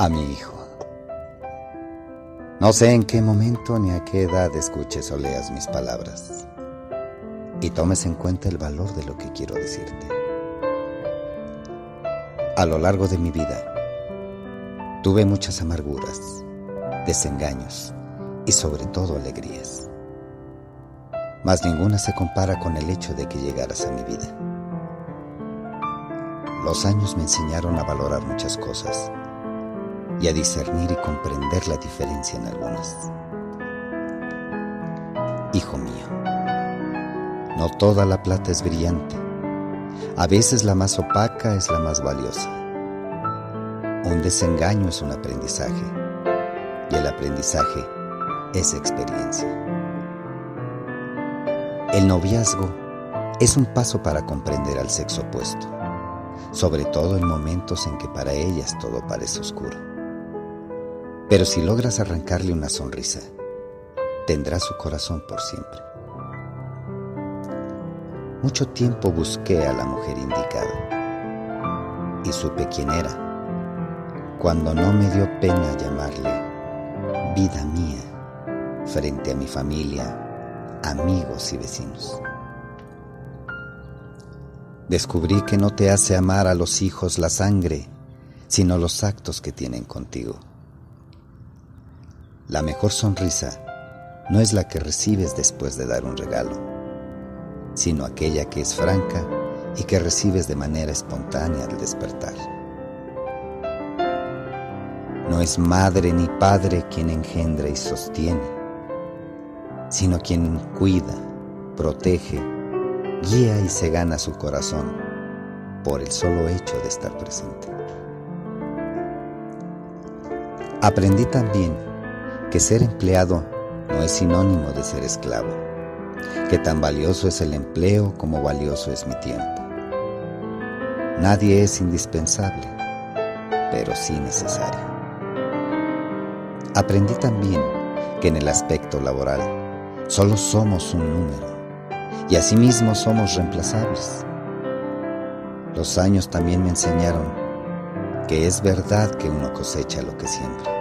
a mi hijo. No sé en qué momento ni a qué edad escuches o leas mis palabras y tomes en cuenta el valor de lo que quiero decirte. A lo largo de mi vida, tuve muchas amarguras, desengaños y sobre todo alegrías. Mas ninguna se compara con el hecho de que llegaras a mi vida. Los años me enseñaron a valorar muchas cosas y a discernir y comprender la diferencia en algunas. Hijo mío, no toda la plata es brillante. A veces la más opaca es la más valiosa. Un desengaño es un aprendizaje y el aprendizaje es experiencia. El noviazgo es un paso para comprender al sexo opuesto, sobre todo en momentos en que para ellas todo parece oscuro. Pero si logras arrancarle una sonrisa, tendrá su corazón por siempre. Mucho tiempo busqué a la mujer indicada y supe quién era, cuando no me dio pena llamarle vida mía frente a mi familia, amigos y vecinos. Descubrí que no te hace amar a los hijos la sangre, sino los actos que tienen contigo. La mejor sonrisa no es la que recibes después de dar un regalo, sino aquella que es franca y que recibes de manera espontánea al despertar. No es madre ni padre quien engendra y sostiene, sino quien cuida, protege, guía y se gana su corazón por el solo hecho de estar presente. Aprendí también que ser empleado no es sinónimo de ser esclavo, que tan valioso es el empleo como valioso es mi tiempo. Nadie es indispensable, pero sí necesario. Aprendí también que en el aspecto laboral solo somos un número y asimismo somos reemplazables. Los años también me enseñaron que es verdad que uno cosecha lo que siembra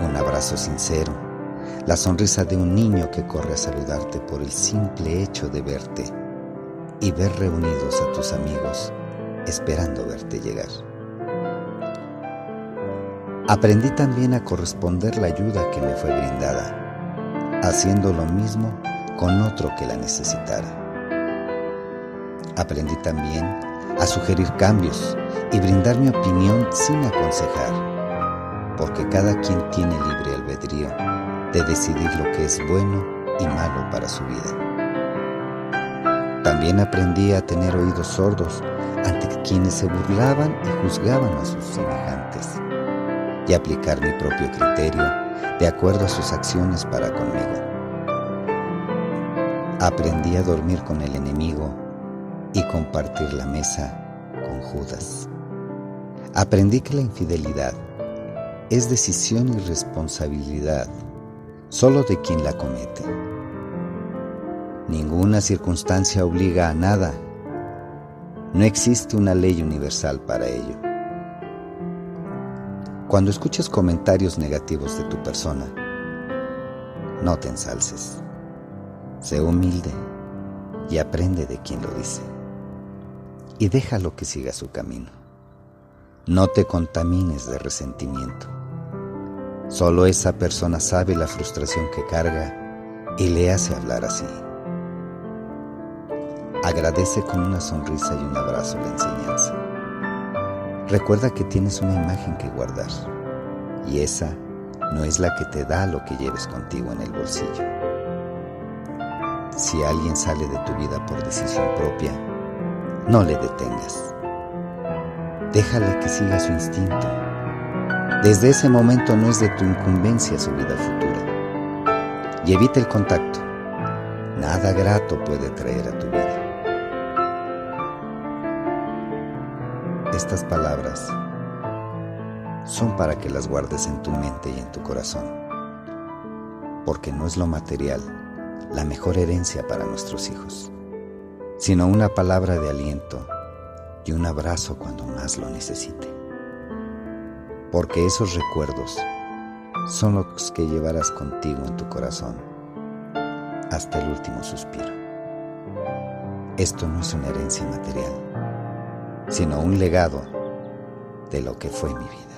un abrazo sincero, la sonrisa de un niño que corre a saludarte por el simple hecho de verte y ver reunidos a tus amigos esperando verte llegar. Aprendí también a corresponder la ayuda que me fue brindada, haciendo lo mismo con otro que la necesitara. Aprendí también a sugerir cambios y brindar mi opinión sin aconsejar porque cada quien tiene libre albedrío de decidir lo que es bueno y malo para su vida. También aprendí a tener oídos sordos ante quienes se burlaban y juzgaban a sus semejantes y aplicar mi propio criterio de acuerdo a sus acciones para conmigo. Aprendí a dormir con el enemigo y compartir la mesa con Judas. Aprendí que la infidelidad es decisión y responsabilidad solo de quien la comete. Ninguna circunstancia obliga a nada. No existe una ley universal para ello. Cuando escuches comentarios negativos de tu persona, no te ensalces. Sé humilde y aprende de quien lo dice. Y déjalo que siga su camino. No te contamines de resentimiento. Solo esa persona sabe la frustración que carga y le hace hablar así. Agradece con una sonrisa y un abrazo la enseñanza. Recuerda que tienes una imagen que guardar y esa no es la que te da lo que lleves contigo en el bolsillo. Si alguien sale de tu vida por decisión propia, no le detengas. Déjale que siga su instinto desde ese momento no es de tu incumbencia su vida futura. Y evita el contacto. Nada grato puede traer a tu vida. Estas palabras son para que las guardes en tu mente y en tu corazón, porque no es lo material la mejor herencia para nuestros hijos, sino una palabra de aliento y un abrazo cuando más lo necesite porque esos recuerdos son los que llevarás contigo en tu corazón hasta el último suspiro. Esto no es una herencia material, sino un legado de lo que fue mi vida.